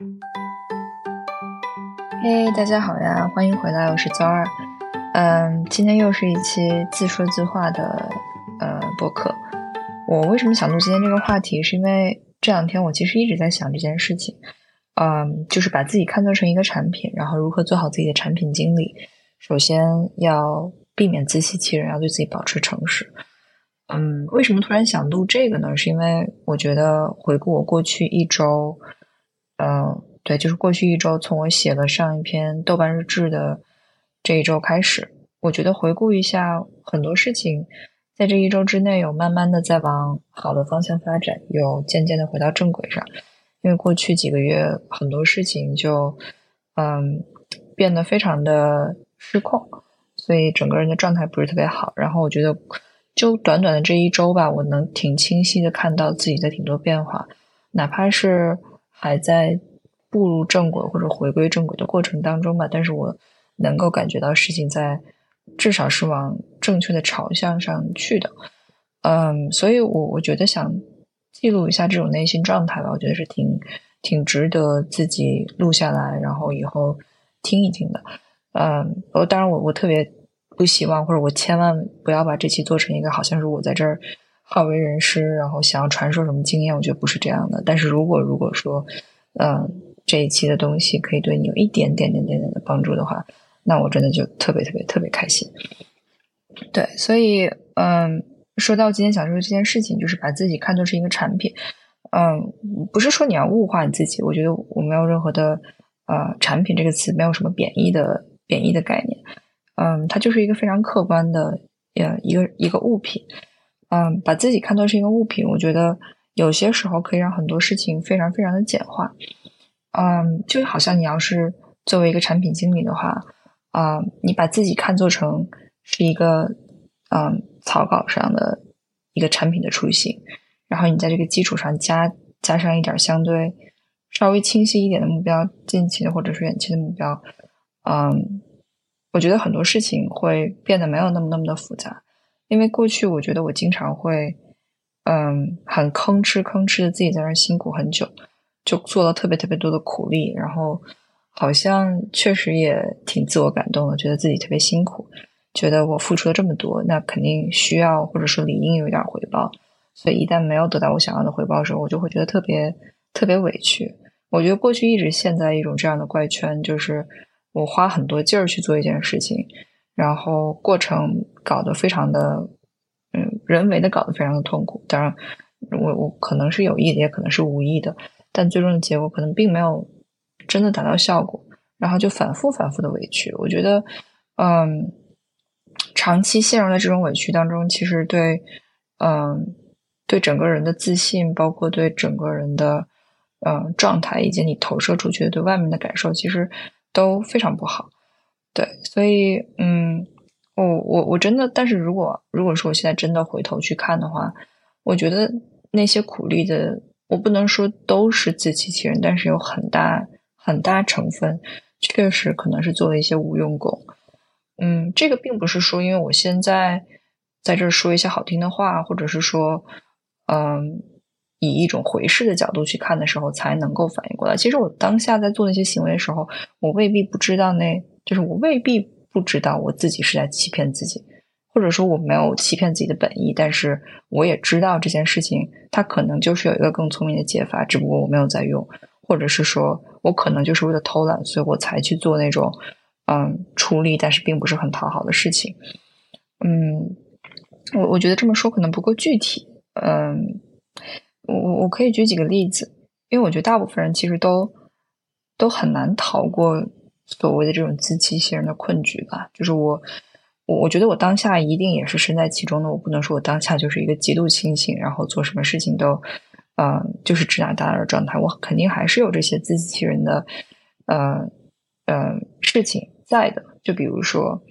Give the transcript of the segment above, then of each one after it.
嘿，大家好呀，欢迎回来，我是周二。嗯，今天又是一期自说自话的呃播客。我为什么想录今天这个话题？是因为这两天我其实一直在想这件事情。嗯，就是把自己看作成一个产品，然后如何做好自己的产品经理。首先要避免自欺欺人，要对自己保持诚实。嗯，为什么突然想录这个呢？是因为我觉得回顾我过去一周，嗯。对，就是过去一周，从我写了上一篇豆瓣日志的这一周开始，我觉得回顾一下很多事情，在这一周之内有慢慢的在往好的方向发展，有渐渐的回到正轨上。因为过去几个月很多事情就嗯变得非常的失控，所以整个人的状态不是特别好。然后我觉得就短短的这一周吧，我能挺清晰的看到自己的挺多变化，哪怕是还在。步入正轨或者回归正轨的过程当中吧，但是我能够感觉到事情在至少是往正确的朝向上去的，嗯，所以我我觉得想记录一下这种内心状态吧，我觉得是挺挺值得自己录下来，然后以后听一听的，嗯，我当然我我特别不希望或者我千万不要把这期做成一个好像是我在这儿好为人师，然后想要传授什么经验，我觉得不是这样的。但是如果如果说，嗯。这一期的东西可以对你有一点点点点点的帮助的话，那我真的就特别特别特别开心。对，所以嗯，说到今天想说这件事情，就是把自己看作是一个产品。嗯，不是说你要物化你自己，我觉得我没有任何的呃“产品”这个词没有什么贬义的贬义的概念。嗯，它就是一个非常客观的呃一个一个物品。嗯，把自己看作是一个物品，我觉得有些时候可以让很多事情非常非常的简化。嗯，就好像你要是作为一个产品经理的话，啊，你把自己看作成是一个嗯草稿上的一个产品的雏形，然后你在这个基础上加加上一点相对稍微清晰一点的目标，近期的或者是远期的目标，嗯，我觉得很多事情会变得没有那么那么的复杂，因为过去我觉得我经常会嗯很吭哧吭哧的自己在那辛苦很久。就做了特别特别多的苦力，然后好像确实也挺自我感动的，觉得自己特别辛苦，觉得我付出了这么多，那肯定需要或者说理应有一点回报。所以一旦没有得到我想要的回报的时候，我就会觉得特别特别委屈。我觉得过去一直陷在一种这样的怪圈，就是我花很多劲儿去做一件事情，然后过程搞得非常的嗯人为的搞得非常的痛苦。当然，我我可能是有意的，也可能是无意的。但最终的结果可能并没有真的达到效果，然后就反复反复的委屈。我觉得，嗯，长期陷入在这种委屈当中，其实对，嗯，对整个人的自信，包括对整个人的，嗯，状态，以及你投射出去的对外面的感受，其实都非常不好。对，所以，嗯，我我我真的，但是如果如果说我现在真的回头去看的话，我觉得那些苦力的。我不能说都是自欺欺人，但是有很大很大成分确实可能是做了一些无用功。嗯，这个并不是说因为我现在在这说一些好听的话，或者是说，嗯，以一种回视的角度去看的时候才能够反应过来。其实我当下在做那些行为的时候，我未必不知道，那就是我未必不知道我自己是在欺骗自己。或者说我没有欺骗自己的本意，但是我也知道这件事情它可能就是有一个更聪明的解法，只不过我没有在用，或者是说我可能就是为了偷懒，所以我才去做那种嗯出力但是并不是很讨好的事情。嗯，我我觉得这么说可能不够具体。嗯，我我我可以举几个例子，因为我觉得大部分人其实都都很难逃过所谓的这种自欺欺人的困局吧，就是我。我我觉得我当下一定也是身在其中的，我不能说我当下就是一个极度清醒，然后做什么事情都，嗯，就是指哪打哪的状态。我肯定还是有这些自欺欺人的，呃，嗯，事情在的。就比如说，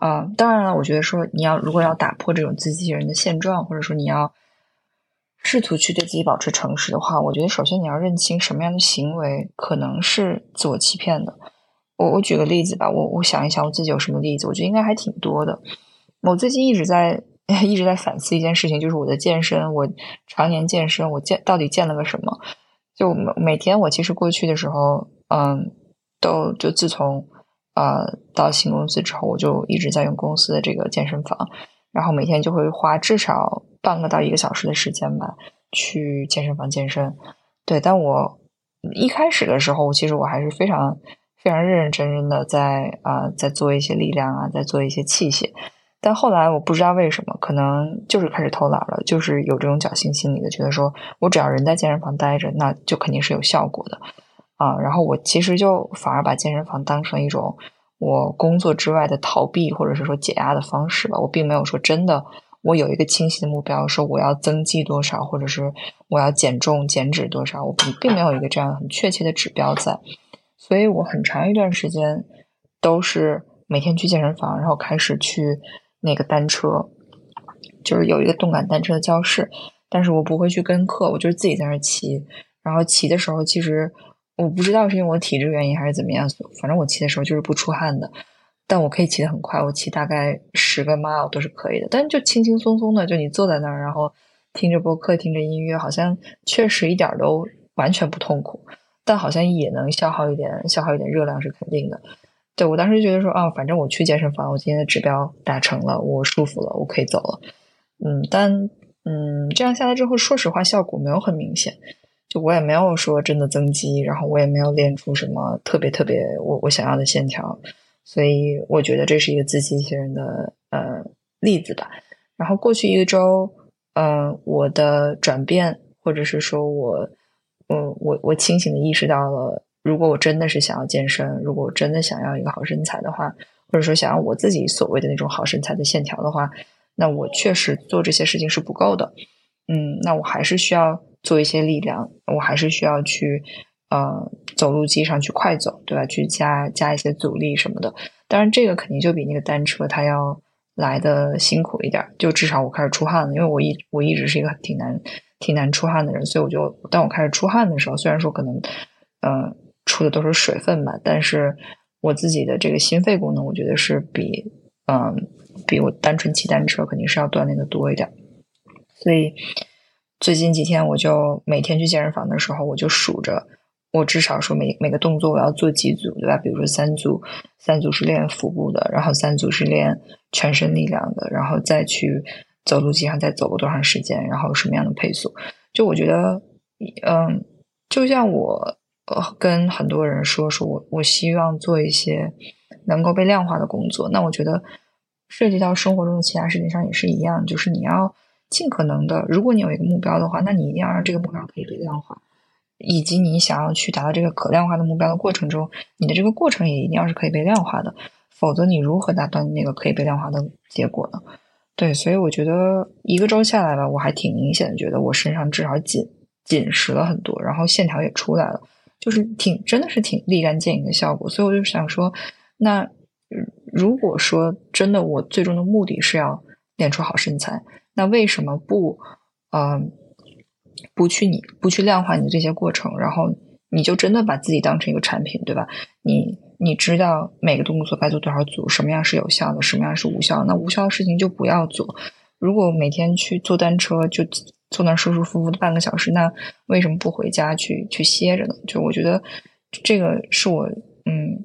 啊，当然了，我觉得说你要如果要打破这种自欺欺人的现状，或者说你要试图去对自己保持诚实的话，我觉得首先你要认清什么样的行为可能是自我欺骗的。我我举个例子吧，我我想一想我自己有什么例子，我觉得应该还挺多的。我最近一直在 一直在反思一件事情，就是我的健身，我常年健身，我健到底健了个什么？就每每天我其实过去的时候，嗯，都就自从呃到新公司之后，我就一直在用公司的这个健身房，然后每天就会花至少半个到一个小时的时间吧，去健身房健身。对，但我一开始的时候，其实我还是非常非常认认真真的在啊在做一些力量啊，在做一些器械。但后来我不知道为什么，可能就是开始偷懒了，就是有这种侥幸心理的，觉得说我只要人在健身房待着，那就肯定是有效果的啊。然后我其实就反而把健身房当成一种我工作之外的逃避或者是说解压的方式吧。我并没有说真的，我有一个清晰的目标，说我要增肌多少，或者是我要减重减脂多少，我并没有一个这样很确切的指标在。所以我很长一段时间都是每天去健身房，然后开始去。那个单车就是有一个动感单车的教室，但是我不会去跟课，我就是自己在那骑。然后骑的时候，其实我不知道是因为我体质原因还是怎么样，反正我骑的时候就是不出汗的。但我可以骑得很快，我骑大概十个 mile 都是可以的。但就轻轻松松的，就你坐在那儿，然后听着播客，听着音乐，好像确实一点都完全不痛苦，但好像也能消耗一点，消耗一点热量是肯定的。对我当时就觉得说啊，反正我去健身房，我今天的指标达成了，我舒服了，我可以走了。嗯，但嗯，这样下来之后，说实话，效果没有很明显。就我也没有说真的增肌，然后我也没有练出什么特别特别我我想要的线条。所以我觉得这是一个自欺欺人的呃例子吧。然后过去一个周，嗯，我的转变，或者是说我，嗯，我我清醒的意识到了。如果我真的是想要健身，如果我真的想要一个好身材的话，或者说想要我自己所谓的那种好身材的线条的话，那我确实做这些事情是不够的。嗯，那我还是需要做一些力量，我还是需要去呃走路机上去快走，对吧？去加加一些阻力什么的。当然，这个肯定就比那个单车它要来的辛苦一点。就至少我开始出汗了，因为我一我一直是一个挺难挺难出汗的人，所以我就当我开始出汗的时候，虽然说可能嗯。出的都是水分吧，但是我自己的这个心肺功能，我觉得是比嗯比我单纯骑单车肯定是要锻炼的多一点。所以最近几天，我就每天去健身房的时候，我就数着，我至少说每每个动作我要做几组，对吧？比如说三组，三组是练腹部的，然后三组是练全身力量的，然后再去走路机上再走个多长时间，然后什么样的配速？就我觉得，嗯，就像我。呃，跟很多人说说我我希望做一些能够被量化的工作。那我觉得涉及到生活中的其他事情上也是一样，就是你要尽可能的，如果你有一个目标的话，那你一定要让这个目标可以被量化，以及你想要去达到这个可量化的目标的过程中，你的这个过程也一定要是可以被量化的，否则你如何达到那个可以被量化的结果呢？对，所以我觉得一个周下来吧，我还挺明显的觉得我身上至少紧紧实了很多，然后线条也出来了。就是挺，真的是挺立竿见影的效果，所以我就想说，那如果说真的，我最终的目的是要练出好身材，那为什么不，嗯，不去你不去量化你的这些过程，然后你就真的把自己当成一个产品，对吧？你你知道每个动作该做多少组，什么样是有效的，什么样是无效，那无效的事情就不要做。如果每天去坐单车就。坐那舒舒服服的半个小时，那为什么不回家去去歇着呢？就我觉得这个是我嗯，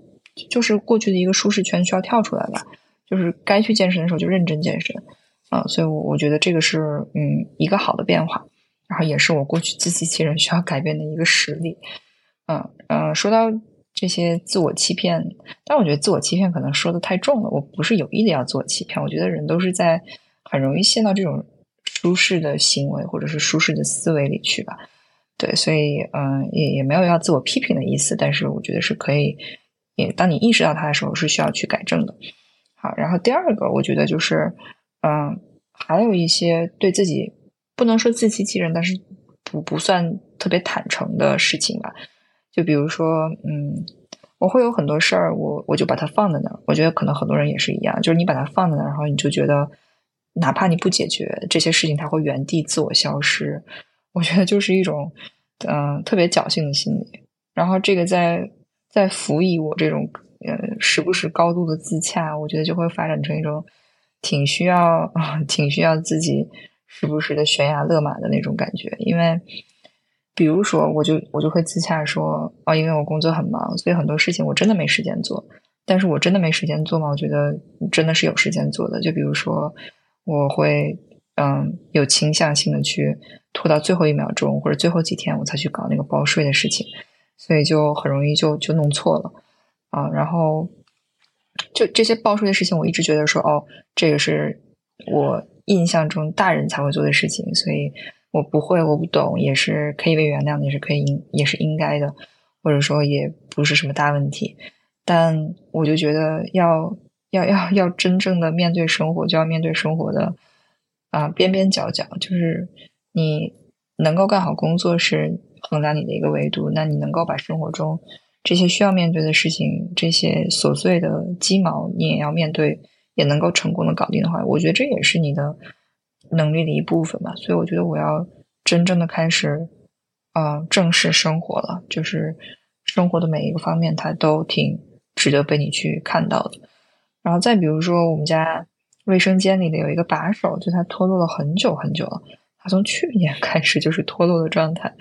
就是过去的一个舒适圈需要跳出来吧。就是该去健身的时候就认真健身啊，所以我我觉得这个是嗯一个好的变化，然后也是我过去自欺欺人需要改变的一个实力。嗯嗯，说到这些自我欺骗，但我觉得自我欺骗可能说的太重了。我不是有意的要自我欺骗，我觉得人都是在很容易陷到这种。舒适的行为或者是舒适的思维里去吧，对，所以嗯，也也没有要自我批评的意思，但是我觉得是可以，也当你意识到它的时候是需要去改正的。好，然后第二个，我觉得就是嗯，还有一些对自己不能说自欺欺人，但是不不算特别坦诚的事情吧。就比如说，嗯，我会有很多事儿，我我就把它放在那儿。我觉得可能很多人也是一样，就是你把它放在那儿，然后你就觉得。哪怕你不解决这些事情，它会原地自我消失。我觉得就是一种，嗯，特别侥幸的心理。然后这个在在辅以我这种，呃，时不时高度的自洽，我觉得就会发展成一种挺需要，挺需要自己时不时的悬崖勒马的那种感觉。因为，比如说，我就我就会自洽说，哦，因为我工作很忙，所以很多事情我真的没时间做。但是我真的没时间做吗？我觉得真的是有时间做的。就比如说，我会嗯有倾向性的去拖到最后一秒钟或者最后几天我才去搞那个报税的事情，所以就很容易就就弄错了啊。然后就这些报税的事情，我一直觉得说，哦，这个是我印象中大人才会做的事情，所以我不会，我不懂，也是可以被原谅，也是可以应也是应该的，或者说也不是什么大问题。但我就觉得要要要要真正的面对生活，就要面对生活的啊边边角角。就是你能够干好工作是衡量你的一个维度，那你能够把生活中这些需要面对的事情，这些琐碎的鸡毛，你也要面对，也能够成功的搞定的话，我觉得这也是你的能力的一部分吧。所以我觉得我要真正的开始啊正视生活了，就是生活的每一个方面，它都挺。值得被你去看到的，然后再比如说，我们家卫生间里的有一个把手，就它脱落了很久很久了，它从去年 开始就是脱落的状态。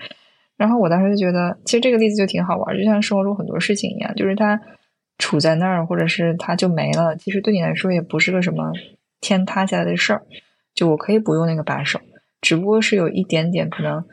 然后我当时就觉得，其实这个例子就挺好玩，就像生活中很多事情一样，就是它处在那儿，或者是它就没了，其实对你来说也不是个什么天塌下来的事儿。就我可以不用那个把手，只不过是有一点点可能，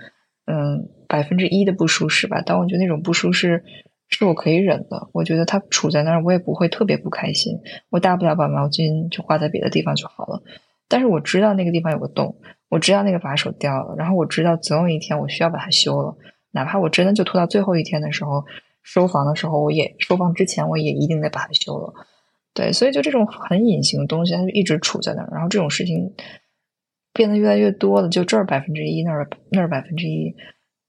嗯，百分之一的不舒适吧。但我觉得那种不舒适。是我可以忍的，我觉得它杵在那儿，我也不会特别不开心。我大不了把毛巾就挂在别的地方就好了。但是我知道那个地方有个洞，我知道那个把手掉了，然后我知道总有一天我需要把它修了。哪怕我真的就拖到最后一天的时候，收房的时候，我也收房之前我也一定得把它修了。对，所以就这种很隐形的东西，它就一直杵在那儿。然后这种事情变得越来越多了，就这儿百分之一，那儿那儿百分之一，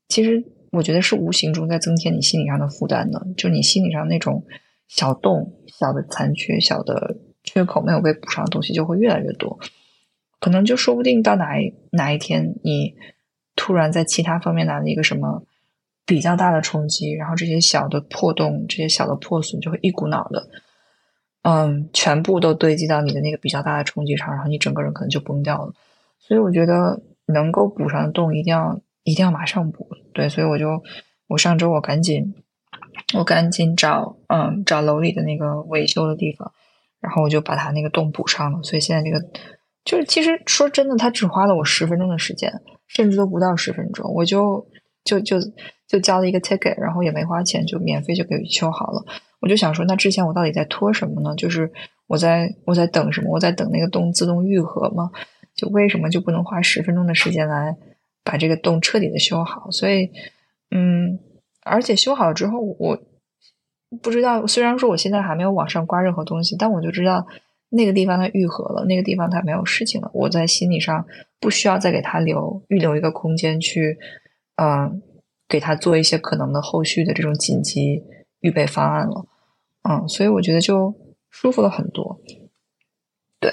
其实。我觉得是无形中在增添你心理上的负担的，就你心理上那种小洞、小的残缺、小的缺口没有被补上的东西就会越来越多，可能就说不定到哪一哪一天，你突然在其他方面来了一个什么比较大的冲击，然后这些小的破洞、这些小的破损就会一股脑的，嗯，全部都堆积到你的那个比较大的冲击上，然后你整个人可能就崩掉了。所以我觉得能够补上的洞一定要。一定要马上补，对，所以我就我上周我赶紧我赶紧找嗯找楼里的那个维修的地方，然后我就把它那个洞补上了。所以现在这个就是其实说真的，它只花了我十分钟的时间，甚至都不到十分钟，我就就就就交了一个 ticket，然后也没花钱，就免费就给修好了。我就想说，那之前我到底在拖什么呢？就是我在我在等什么？我在等那个洞自动愈合吗？就为什么就不能花十分钟的时间来？把这个洞彻底的修好，所以，嗯，而且修好之后，我不知道，虽然说我现在还没有往上刮任何东西，但我就知道那个地方它愈合了，那个地方它没有事情了。我在心理上不需要再给他留预留一个空间去，嗯，给他做一些可能的后续的这种紧急预备方案了，嗯，所以我觉得就舒服了很多，对，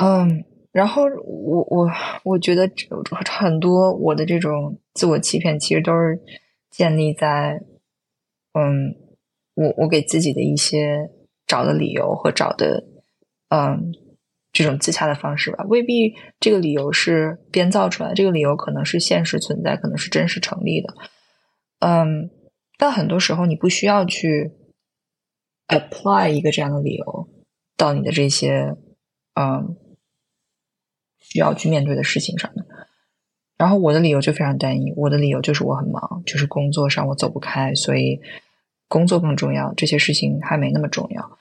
嗯。然后我我我觉得很多我的这种自我欺骗，其实都是建立在，嗯，我我给自己的一些找的理由和找的，嗯，这种自洽的方式吧，未必这个理由是编造出来，这个理由可能是现实存在，可能是真实成立的，嗯，但很多时候你不需要去 apply 一个这样的理由到你的这些，嗯。需要去面对的事情上的，然后我的理由就非常单一，我的理由就是我很忙，就是工作上我走不开，所以工作更重要，这些事情还没那么重要。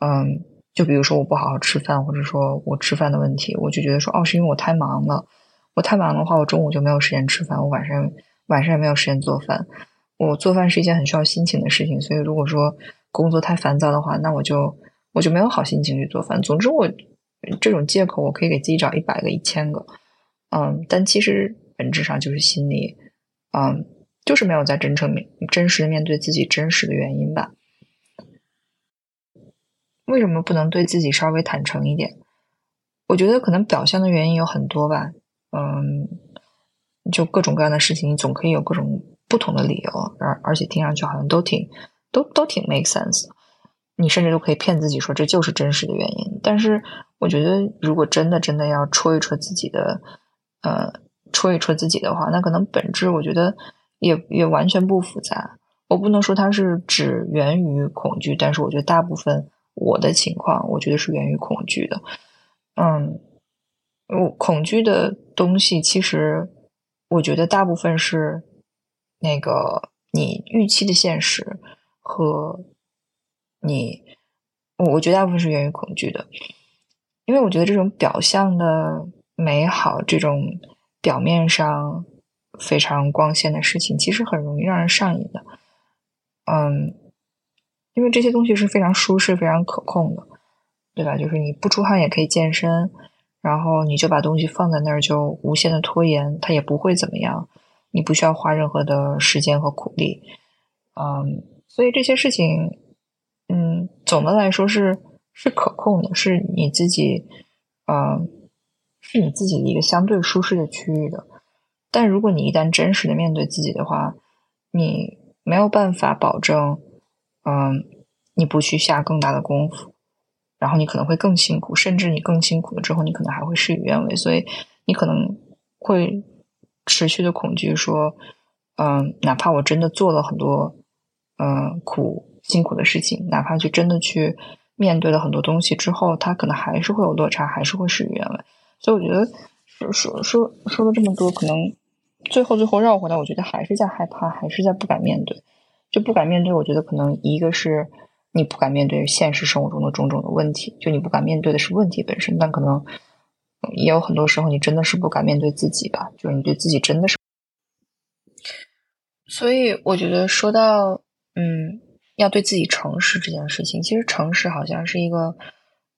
嗯，就比如说我不好好吃饭，或者说我吃饭的问题，我就觉得说，哦，是因为我太忙了，我太忙的话，我中午就没有时间吃饭，我晚上晚上也没有时间做饭。我做饭是一件很需要心情的事情，所以如果说工作太烦躁的话，那我就我就没有好心情去做饭。总之我。这种借口我可以给自己找一百个、一千个，嗯，但其实本质上就是心里，嗯，就是没有在真诚面、真实的面对自己真实的原因吧？为什么不能对自己稍微坦诚一点？我觉得可能表象的原因有很多吧，嗯，就各种各样的事情，你总可以有各种不同的理由，而而且听上去好像都挺、都都挺 make sense。你甚至都可以骗自己说这就是真实的原因，但是我觉得如果真的真的要戳一戳自己的呃戳一戳自己的话，那可能本质我觉得也也完全不复杂。我不能说它是只源于恐惧，但是我觉得大部分我的情况，我觉得是源于恐惧的。嗯，我恐惧的东西，其实我觉得大部分是那个你预期的现实和你，我觉得大部分是源于恐惧的，因为我觉得这种表象的美好，这种表面上非常光鲜的事情，其实很容易让人上瘾的。嗯，因为这些东西是非常舒适、非常可控的。对吧？就是你不出汗也可以健身，然后你就把东西放在那儿，就无限的拖延，它也不会怎么样。你不需要花任何的时间和苦力，嗯，所以这些事情，嗯，总的来说是是可控的，是你自己，嗯，是你自己的一个相对舒适的区域的。但如果你一旦真实的面对自己的话，你没有办法保证，嗯，你不去下更大的功夫。然后你可能会更辛苦，甚至你更辛苦了之后，你可能还会事与愿违，所以你可能会持续的恐惧，说，嗯，哪怕我真的做了很多，嗯，苦辛苦的事情，哪怕就真的去面对了很多东西之后，他可能还是会有落差，还是会事与愿违。所以我觉得说说说说了这么多，可能最后最后绕回来，我觉得还是在害怕，还是在不敢面对，就不敢面对。我觉得可能一个是。你不敢面对现实生活中的种种的问题，就你不敢面对的是问题本身，但可能也有很多时候你真的是不敢面对自己吧，就是你对自己真的是。所以我觉得说到嗯，要对自己诚实这件事情，其实诚实好像是一个，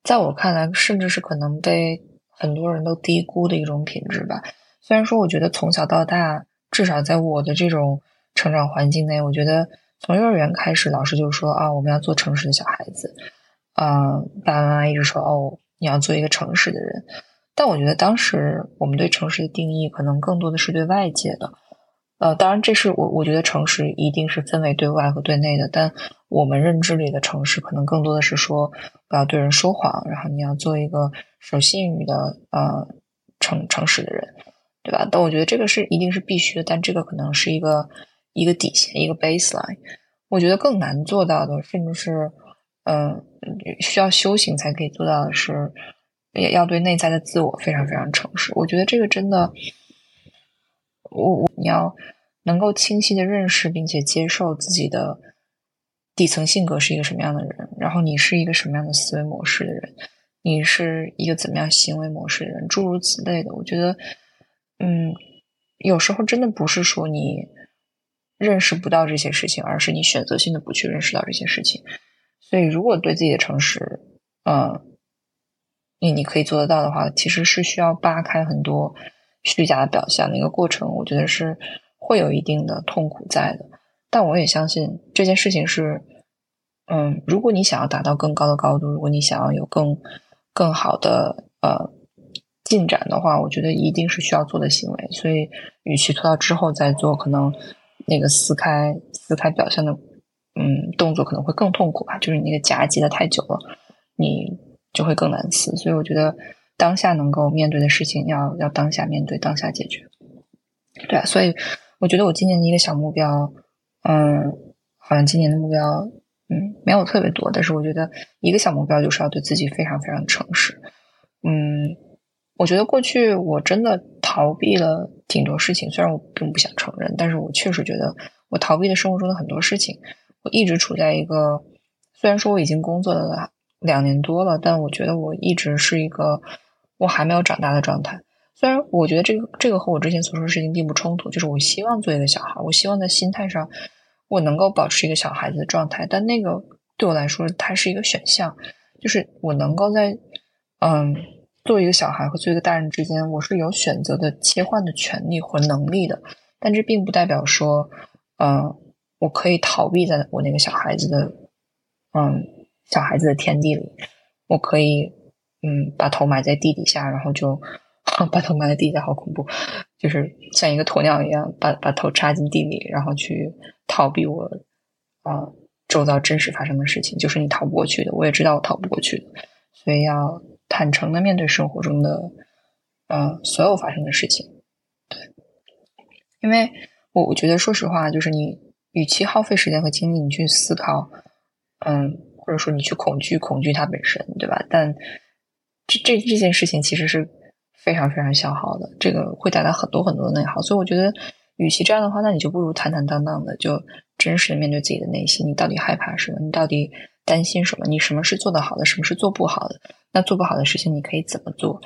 在我看来，甚至是可能被很多人都低估的一种品质吧。虽然说，我觉得从小到大，至少在我的这种成长环境内，我觉得。从幼儿园开始，老师就说啊，我们要做诚实的小孩子。嗯，爸爸妈妈一直说哦，你要做一个诚实的人。但我觉得当时我们对诚实的定义，可能更多的是对外界的。呃，当然，这是我我觉得诚实一定是分为对外和对内的。但我们认知里的诚实，可能更多的是说不要对人说谎，然后你要做一个守信誉的呃诚诚实的人，对吧？但我觉得这个是一定是必须的，但这个可能是一个。一个底线，一个 baseline，我觉得更难做到的，甚至是，嗯，需要修行才可以做到的是，也要对内在的自我非常非常诚实。我觉得这个真的，我我你要能够清晰的认识并且接受自己的底层性格是一个什么样的人，然后你是一个什么样的思维模式的人，你是一个怎么样行为模式的人，诸如此类的。我觉得，嗯，有时候真的不是说你。认识不到这些事情，而是你选择性的不去认识到这些事情。所以，如果对自己的诚实，嗯，你你可以做得到的话，其实是需要扒开很多虚假的表现的一个过程。我觉得是会有一定的痛苦在的。但我也相信这件事情是，嗯，如果你想要达到更高的高度，如果你想要有更更好的呃进展的话，我觉得一定是需要做的行为。所以，与其拖到之后再做，可能。那个撕开撕开表象的，嗯，动作可能会更痛苦吧。就是你那个夹击的太久了，你就会更难撕。所以我觉得当下能够面对的事情，要要当下面对，当下解决。对啊，所以我觉得我今年的一个小目标，嗯，好像今年的目标，嗯，没有特别多，但是我觉得一个小目标就是要对自己非常非常诚实。嗯，我觉得过去我真的。逃避了挺多事情，虽然我并不想承认，但是我确实觉得我逃避了生活中的很多事情。我一直处在一个，虽然说我已经工作了两年多了，但我觉得我一直是一个我还没有长大的状态。虽然我觉得这个这个和我之前所说的事情并不冲突，就是我希望做一个小孩，我希望在心态上我能够保持一个小孩子的状态，但那个对我来说它是一个选项，就是我能够在嗯。作为一个小孩和作为一个大人之间，我是有选择的切换的权利和能力的，但这并不代表说，嗯，我可以逃避在我那个小孩子的，嗯，小孩子的天地里，我可以，嗯，把头埋在地底下，然后就 把头埋在地下，好恐怖，就是像一个鸵鸟一样，把把头插进地里，然后去逃避我，啊，周遭真实发生的事情，就是你逃不过去的，我也知道我逃不过去的，所以要。坦诚的面对生活中的，嗯，所有发生的事情，对。因为我我觉得说实话，就是你与其耗费时间和精力你去思考，嗯，或者说你去恐惧恐惧它本身，对吧？但这这这件事情其实是非常非常消耗的，这个会带来很多很多的内耗。所以我觉得，与其这样的话，那你就不如坦坦荡荡的，就真实的面对自己的内心，你到底害怕什么？你到底担心什么？你什么是做得好的？什么是做不好的？那做不好的事情，你可以怎么做？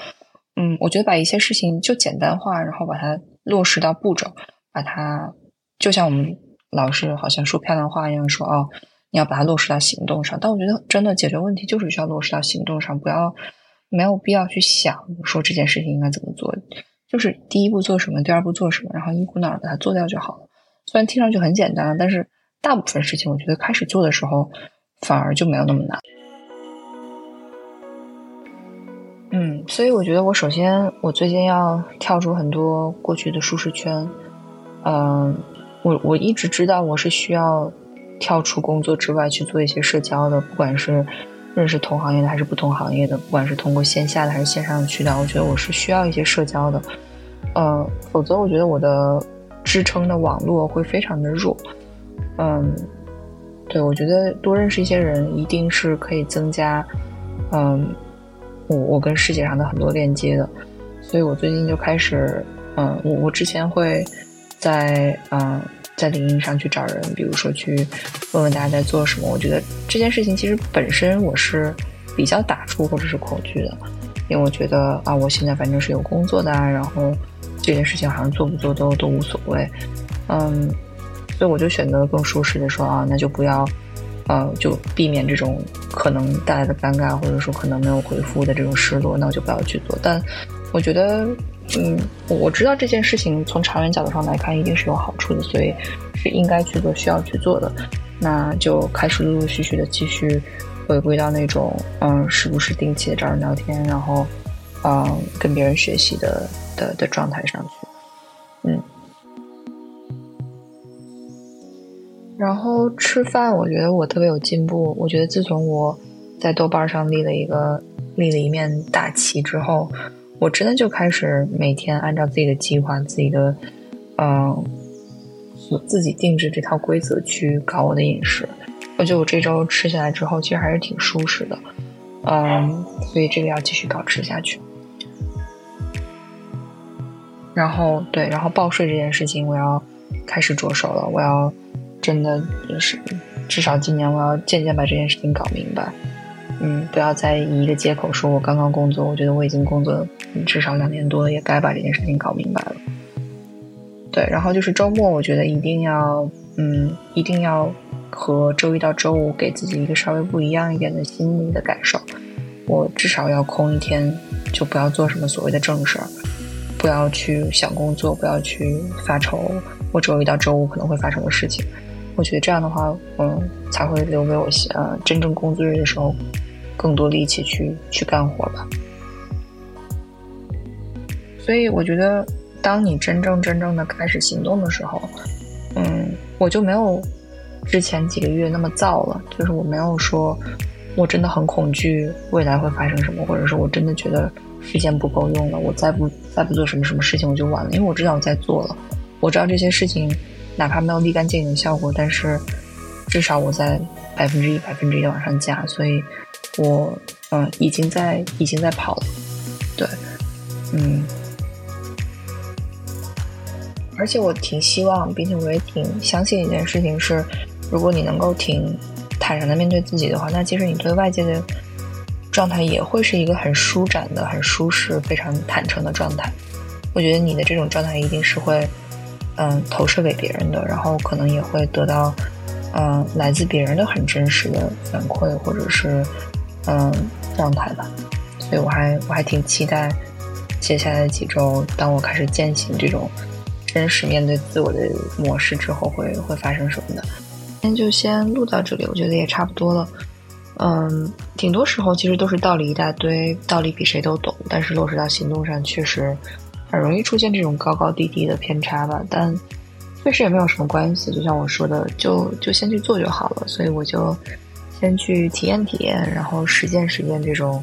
嗯，我觉得把一些事情就简单化，然后把它落实到步骤，把它就像我们老师好像说漂亮话一样说哦，你要把它落实到行动上。但我觉得真的解决问题就是需要落实到行动上，不要没有必要去想说这件事情应该怎么做，就是第一步做什么，第二步做什么，然后一股脑把它做掉就好了。虽然听上去很简单，但是大部分事情我觉得开始做的时候反而就没有那么难。嗯，所以我觉得我首先我最近要跳出很多过去的舒适圈。嗯，我我一直知道我是需要跳出工作之外去做一些社交的，不管是认识同行业的还是不同行业的，不管是通过线下的还是线上的渠道，我觉得我是需要一些社交的。嗯，否则我觉得我的支撑的网络会非常的弱。嗯，对，我觉得多认识一些人一定是可以增加，嗯。我我跟世界上的很多链接的，所以我最近就开始，嗯，我我之前会在嗯在领英上去找人，比如说去问问大家在做什么。我觉得这件事情其实本身我是比较打怵或者是恐惧的，因为我觉得啊，我现在反正是有工作的，然后这件事情好像做不做都都无所谓，嗯，所以我就选择更舒适的说啊，那就不要。呃，就避免这种可能带来的尴尬，或者说可能没有回复的这种失落，那我就不要去做。但我觉得，嗯，我知道这件事情从长远角度上来看，一定是有好处的，所以是应该去做、需要去做的。那就开始陆陆续续的继续回归到那种，嗯，时不时定期的找人聊天，然后，嗯，跟别人学习的的的状态上去。嗯。然后吃饭，我觉得我特别有进步。我觉得自从我在豆瓣上立了一个立了一面大旗之后，我真的就开始每天按照自己的计划、自己的嗯，自己定制这套规则去搞我的饮食。我觉得我这周吃下来之后，其实还是挺舒适的。嗯，所以这个要继续保持下去。然后对，然后报税这件事情，我要开始着手了。我要。真的就是，至少今年我要渐渐把这件事情搞明白。嗯，不要再以一个借口说我刚刚工作，我觉得我已经工作至少两年多了，也该把这件事情搞明白了。对，然后就是周末，我觉得一定要，嗯，一定要和周一到周五给自己一个稍微不一样一点的心理的感受。我至少要空一天，就不要做什么所谓的正事儿，不要去想工作，不要去发愁我周一到周五可能会发生的事情。我觉得这样的话，嗯，才会留给我呃真正工作日的时候更多力气去去干活吧。所以我觉得，当你真正真正的开始行动的时候，嗯，我就没有之前几个月那么燥了。就是我没有说我真的很恐惧未来会发生什么，或者说我真的觉得时间不够用了，我再不再不做什么什么事情我就完了。因为我知道我在做了，我知道这些事情。哪怕没有立竿见影的效果，但是至少我在百分之一、百分之一的往上加，所以我嗯已经在已经在跑了，对，嗯，而且我挺希望，并且我也挺相信一件事情是，如果你能够挺坦然的面对自己的话，那其实你对外界的状态也会是一个很舒展的、很舒适、非常坦诚的状态。我觉得你的这种状态一定是会。嗯，投射给别人的，然后可能也会得到，嗯，来自别人的很真实的反馈，或者是嗯状态吧。所以我还我还挺期待接下来几周，当我开始践行这种真实面对自我的模式之后，会会发生什么的。今天就先录到这里，我觉得也差不多了。嗯，挺多时候其实都是道理一大堆，道理比谁都懂，但是落实到行动上确实。很容易出现这种高高低低的偏差吧，但确实也没有什么关系。就像我说的，就就先去做就好了。所以我就先去体验体验，然后实践实践这种，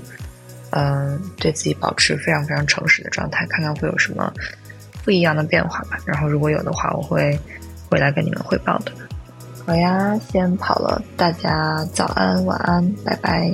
嗯，对自己保持非常非常诚实的状态，看看会有什么不一样的变化吧。然后如果有的话，我会回来跟你们汇报的。好呀，先跑了，大家早安、晚安，拜拜。